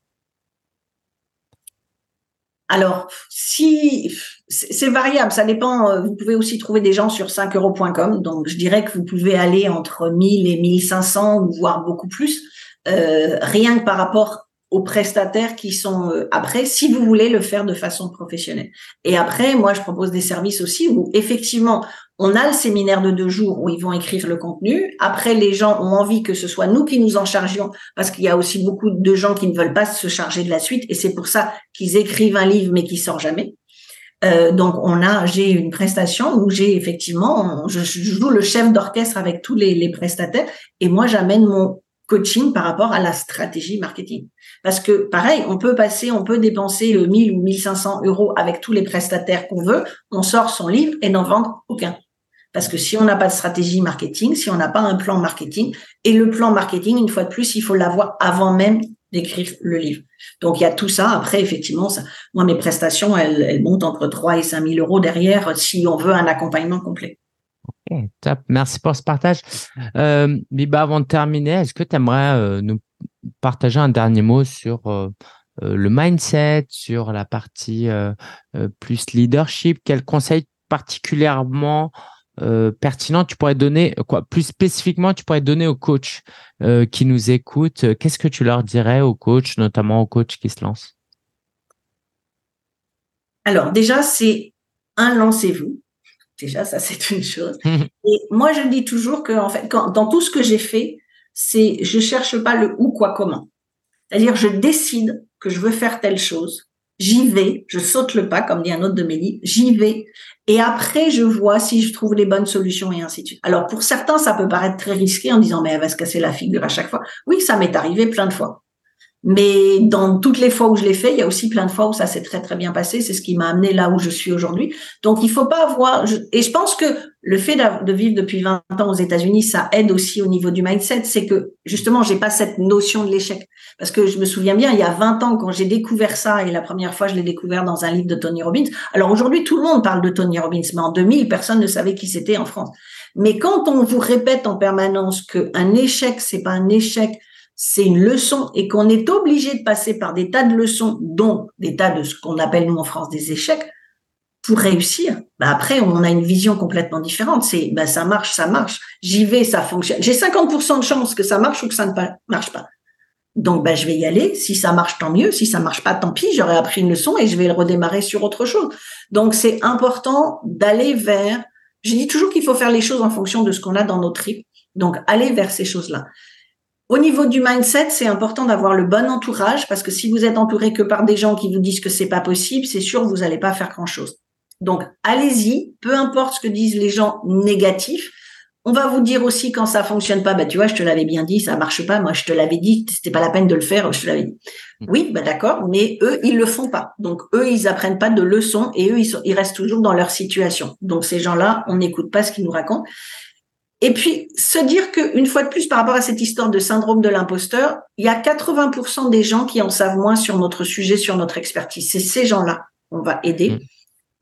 Speaker 2: Alors, si c'est variable, ça dépend. Euh, vous pouvez aussi trouver des gens sur 5euros.com. Donc, je dirais que vous pouvez aller entre 1000 et 1500, voire beaucoup plus, euh, rien que par rapport aux prestataires qui sont euh, après, si vous voulez le faire de façon professionnelle. Et après, moi, je propose des services aussi où effectivement, on a le séminaire de deux jours où ils vont écrire le contenu. Après, les gens ont envie que ce soit nous qui nous en chargions parce qu'il y a aussi beaucoup de gens qui ne veulent pas se charger de la suite et c'est pour ça qu'ils écrivent un livre mais qui sort jamais. Euh, donc on a, j'ai une prestation où j'ai effectivement, je, joue le chef d'orchestre avec tous les, les prestataires et moi j'amène mon coaching par rapport à la stratégie marketing. Parce que pareil, on peut passer, on peut dépenser 1000 ou 1500 euros avec tous les prestataires qu'on veut, on sort son livre et n'en vend aucun. Parce que si on n'a pas de stratégie marketing, si on n'a pas un plan marketing, et le plan marketing, une fois de plus, il faut l'avoir avant même d'écrire le livre. Donc il y a tout ça. Après, effectivement, ça, moi mes prestations, elles, montent entre 3 et 5 000 euros derrière si on veut un accompagnement complet.
Speaker 1: Merci pour ce partage. Euh, Biba, avant de terminer, est-ce que tu aimerais euh, nous partager un dernier mot sur euh, euh, le mindset, sur la partie plus leadership? Quel conseil particulièrement pertinent tu pourrais donner, plus spécifiquement, tu pourrais donner aux coachs qui nous écoutent? Qu'est-ce que tu leur dirais aux coachs, notamment aux coachs qui se lancent?
Speaker 2: Alors, déjà, c'est un lancez-vous Déjà, ça, c'est une chose. Et moi, je dis toujours que, en fait, quand, dans tout ce que j'ai fait, c'est, je cherche pas le où, quoi, comment. C'est-à-dire, je décide que je veux faire telle chose. J'y vais, je saute le pas, comme dit un autre de mes livres, j'y vais. Et après, je vois si je trouve les bonnes solutions et ainsi de suite. Alors, pour certains, ça peut paraître très risqué en disant, mais elle va se casser la figure à chaque fois. Oui, ça m'est arrivé plein de fois. Mais dans toutes les fois où je l'ai fait, il y a aussi plein de fois où ça s'est très très bien passé. C'est ce qui m'a amené là où je suis aujourd'hui. Donc il faut pas avoir. Et je pense que le fait de vivre depuis 20 ans aux États-Unis, ça aide aussi au niveau du mindset. C'est que justement, j'ai pas cette notion de l'échec. Parce que je me souviens bien, il y a 20 ans, quand j'ai découvert ça, et la première fois, je l'ai découvert dans un livre de Tony Robbins. Alors aujourd'hui, tout le monde parle de Tony Robbins, mais en 2000, personne ne savait qui c'était en France. Mais quand on vous répète en permanence qu'un échec, c'est pas un échec, c'est une leçon et qu'on est obligé de passer par des tas de leçons, dont des tas de ce qu'on appelle nous en France des échecs, pour réussir. Bah après, on a une vision complètement différente. C'est bah ça marche, ça marche. J'y vais, ça fonctionne. J'ai 50% de chance que ça marche ou que ça ne marche pas. Donc bah je vais y aller. Si ça marche, tant mieux. Si ça marche pas, tant pis. J'aurais appris une leçon et je vais le redémarrer sur autre chose. Donc c'est important d'aller vers. Je dis toujours qu'il faut faire les choses en fonction de ce qu'on a dans notre tripes. Donc aller vers ces choses-là. Au niveau du mindset, c'est important d'avoir le bon entourage parce que si vous êtes entouré que par des gens qui vous disent que c'est pas possible, c'est sûr vous n'allez pas faire grand chose. Donc allez-y, peu importe ce que disent les gens négatifs. On va vous dire aussi quand ça fonctionne pas, bah tu vois, je te l'avais bien dit, ça marche pas. Moi, je te l'avais dit, c'était pas la peine de le faire, je te l'avais dit. Mm. Oui, bah d'accord, mais eux, ils le font pas. Donc eux, ils apprennent pas de leçons et eux, ils, ils restent toujours dans leur situation. Donc ces gens-là, on n'écoute pas ce qu'ils nous racontent. Et puis, se dire qu'une fois de plus, par rapport à cette histoire de syndrome de l'imposteur, il y a 80% des gens qui en savent moins sur notre sujet, sur notre expertise. C'est ces gens-là qu'on va aider. Mmh.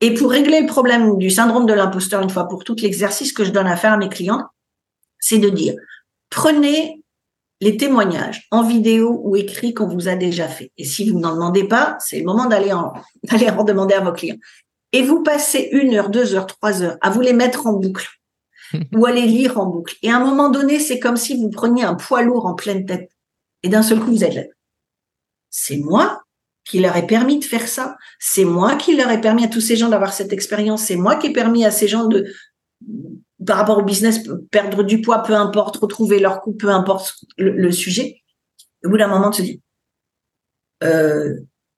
Speaker 2: Et pour régler le problème du syndrome de l'imposteur, une fois pour toutes, l'exercice que je donne à faire à mes clients, c'est de dire, prenez les témoignages en vidéo ou écrit qu'on vous a déjà fait. Et si vous n'en demandez pas, c'est le moment d'aller en, d'aller en demander à vos clients. Et vous passez une heure, deux heures, trois heures à vous les mettre en boucle ou les lire en boucle. Et à un moment donné, c'est comme si vous preniez un poids lourd en pleine tête et d'un seul coup, vous êtes là. C'est moi qui leur ai permis de faire ça. C'est moi qui leur ai permis à tous ces gens d'avoir cette expérience. C'est moi qui ai permis à ces gens de, par rapport au business, perdre du poids, peu importe, retrouver leur coup, peu importe le, sujet. Au bout d'un moment, tu te dis, euh,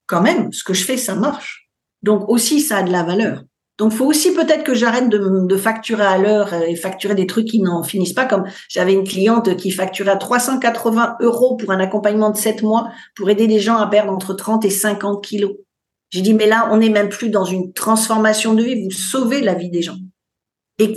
Speaker 2: quand même, ce que je fais, ça marche. Donc aussi, ça a de la valeur. Donc, faut aussi peut-être que j'arrête de, facturer à l'heure et facturer des trucs qui n'en finissent pas. Comme j'avais une cliente qui facturait à 380 euros pour un accompagnement de 7 mois pour aider les gens à perdre entre 30 et 50 kilos. J'ai dit, mais là, on n'est même plus dans une transformation de vie. Vous sauvez la vie des gens. Et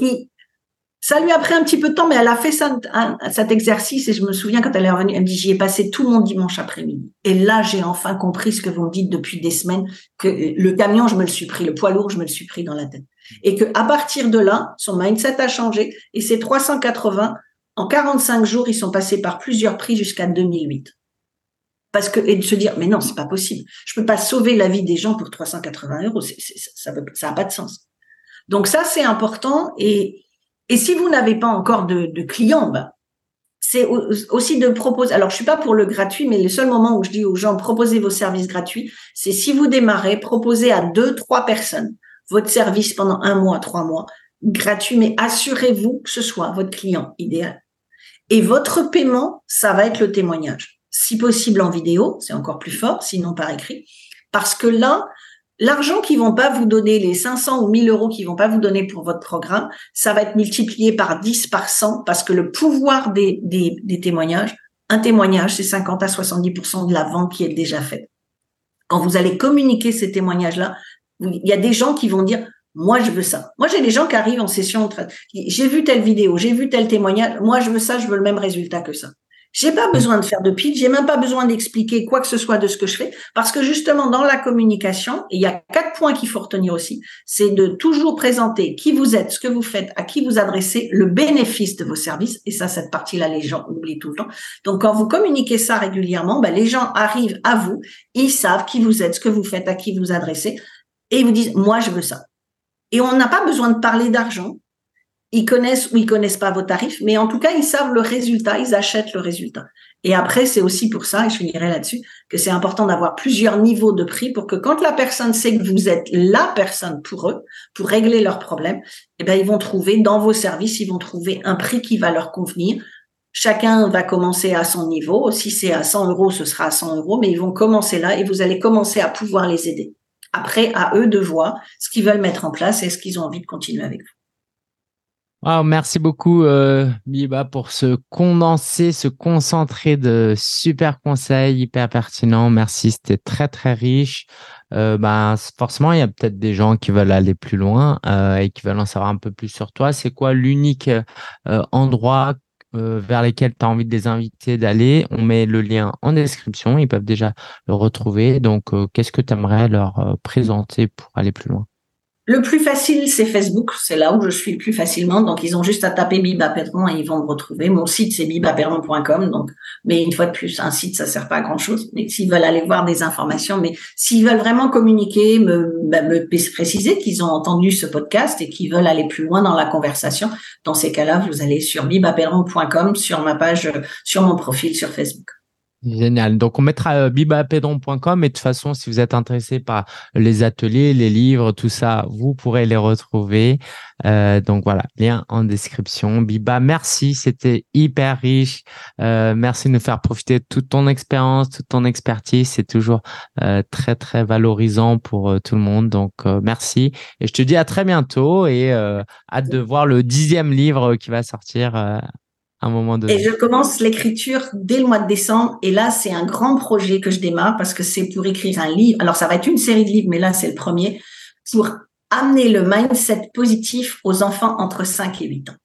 Speaker 2: ça lui a pris un petit peu de temps, mais elle a fait cet exercice et je me souviens quand elle est revenue, elle me dit j'y ai passé tout mon dimanche après-midi. Et là, j'ai enfin compris ce que vous me dites depuis des semaines, que le camion, je me le suis pris, le poids lourd, je me le suis pris dans la tête. Et que à partir de là, son mindset a changé et ces 380, en 45 jours, ils sont passés par plusieurs prix jusqu'à 2008. Parce que, et de se dire, mais non, c'est pas possible. Je peux pas sauver la vie des gens pour 380 euros. C'est, ça, ça a pas de sens. Donc ça, c'est important et, et si vous n'avez pas encore de, de clients, ben, c'est aussi de proposer. Alors, je suis pas pour le gratuit, mais le seul moment où je dis aux gens proposez vos services gratuits, c'est si vous démarrez, proposez à deux, trois personnes votre service pendant un mois, trois mois, gratuit, mais assurez-vous que ce soit votre client idéal. Et votre paiement, ça va être le témoignage. Si possible en vidéo, c'est encore plus fort, sinon par écrit. Parce que là, L'argent qu'ils vont pas vous donner, les 500 ou 1000 euros qu'ils vont pas vous donner pour votre programme, ça va être multiplié par 10, par 100, parce que le pouvoir des, des, des témoignages, un témoignage, c'est 50 à 70% de la vente qui est déjà faite. Quand vous allez communiquer ces témoignages-là, il y a des gens qui vont dire, moi, je veux ça. Moi, j'ai des gens qui arrivent en session, j'ai vu telle vidéo, j'ai vu tel témoignage, moi, je veux ça, je veux le même résultat que ça. J'ai pas besoin de faire de pitch, j'ai même pas besoin d'expliquer quoi que ce soit de ce que je fais, parce que justement dans la communication, il y a quatre points qu'il faut retenir aussi, c'est de toujours présenter qui vous êtes, ce que vous faites, à qui vous adressez, le bénéfice de vos services, et ça cette partie-là les gens oublient tout le temps. Donc quand vous communiquez ça régulièrement, ben, les gens arrivent à vous, ils savent qui vous êtes, ce que vous faites, à qui vous adressez, et ils vous disent moi je veux ça. Et on n'a pas besoin de parler d'argent, ils connaissent ou ils connaissent pas vos tarifs, mais en tout cas, ils savent le résultat, ils achètent le résultat. Et après, c'est aussi pour ça, et je finirai là-dessus, que c'est important d'avoir plusieurs niveaux de prix pour que quand la personne sait que vous êtes la personne pour eux, pour régler leurs problèmes, eh ben, ils vont trouver dans vos services, ils vont trouver un prix qui va leur convenir. Chacun va commencer à son niveau. Si c'est à 100 euros, ce sera à 100 euros, mais ils vont commencer là et vous allez commencer à pouvoir les aider. Après, à eux de voir ce qu'ils veulent mettre en place et ce qu'ils ont envie de continuer avec vous
Speaker 1: merci beaucoup, euh, Biba, pour ce condensé, ce concentré de super conseils hyper pertinents. Merci, c'était très, très riche. Euh, ben, forcément, il y a peut-être des gens qui veulent aller plus loin euh, et qui veulent en savoir un peu plus sur toi. C'est quoi l'unique euh, endroit euh, vers lesquels tu as envie de les inviter d'aller? On met le lien en description. Ils peuvent déjà le retrouver. Donc, qu'est-ce que tu aimerais leur présenter pour aller plus loin?
Speaker 2: Le plus facile, c'est Facebook. C'est là où je suis le plus facilement. Donc, ils ont juste à taper Biba et ils vont me retrouver. Mon site, c'est bibaperron.com. Donc, mais une fois de plus, un site, ça sert pas à grand chose. Mais s'ils veulent aller voir des informations, mais s'ils veulent vraiment communiquer, me, bah, me préciser qu'ils ont entendu ce podcast et qu'ils veulent aller plus loin dans la conversation, dans ces cas-là, vous allez sur bibaperron.com, sur ma page, sur mon profil sur Facebook.
Speaker 1: Génial. Donc, on mettra euh, bibapedron.com et de toute façon, si vous êtes intéressé par les ateliers, les livres, tout ça, vous pourrez les retrouver. Euh, donc voilà, lien en description. Biba, merci, c'était hyper riche. Euh, merci de nous faire profiter de toute ton expérience, toute ton expertise. C'est toujours euh, très très valorisant pour euh, tout le monde. Donc euh, merci et je te dis à très bientôt et hâte de voir le dixième livre qui va sortir
Speaker 2: Et je commence l'écriture dès le mois de décembre. Et là, c'est un grand projet que je démarre parce que c'est pour écrire un livre. Alors, ça va être une série de livres, mais là, c'est le premier pour amener le mindset positif aux enfants entre 5 et 8 ans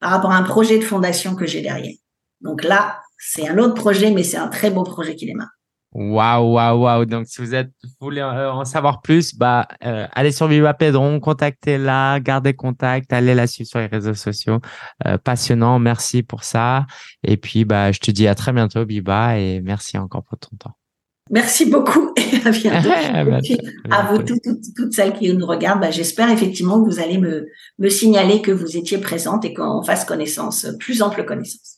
Speaker 2: par rapport à un projet de fondation que j'ai derrière. Donc là, c'est un autre projet, mais c'est un très beau projet qui démarre.
Speaker 1: Waouh, waouh, waouh. Donc, si vous êtes, voulez euh, en savoir plus, bah, euh, allez sur Viva Pedron, contactez-la, gardez contact, allez la suivre sur les réseaux sociaux. Euh, passionnant. Merci pour ça. Et puis, bah, je te dis à très bientôt, Biba, et merci encore pour ton temps.
Speaker 2: Merci beaucoup et à bientôt. à vous toutes, toutes, celles qui nous regardent, bah, j'espère effectivement que vous allez me, me signaler que vous étiez présente et qu'on fasse connaissance, plus ample connaissance.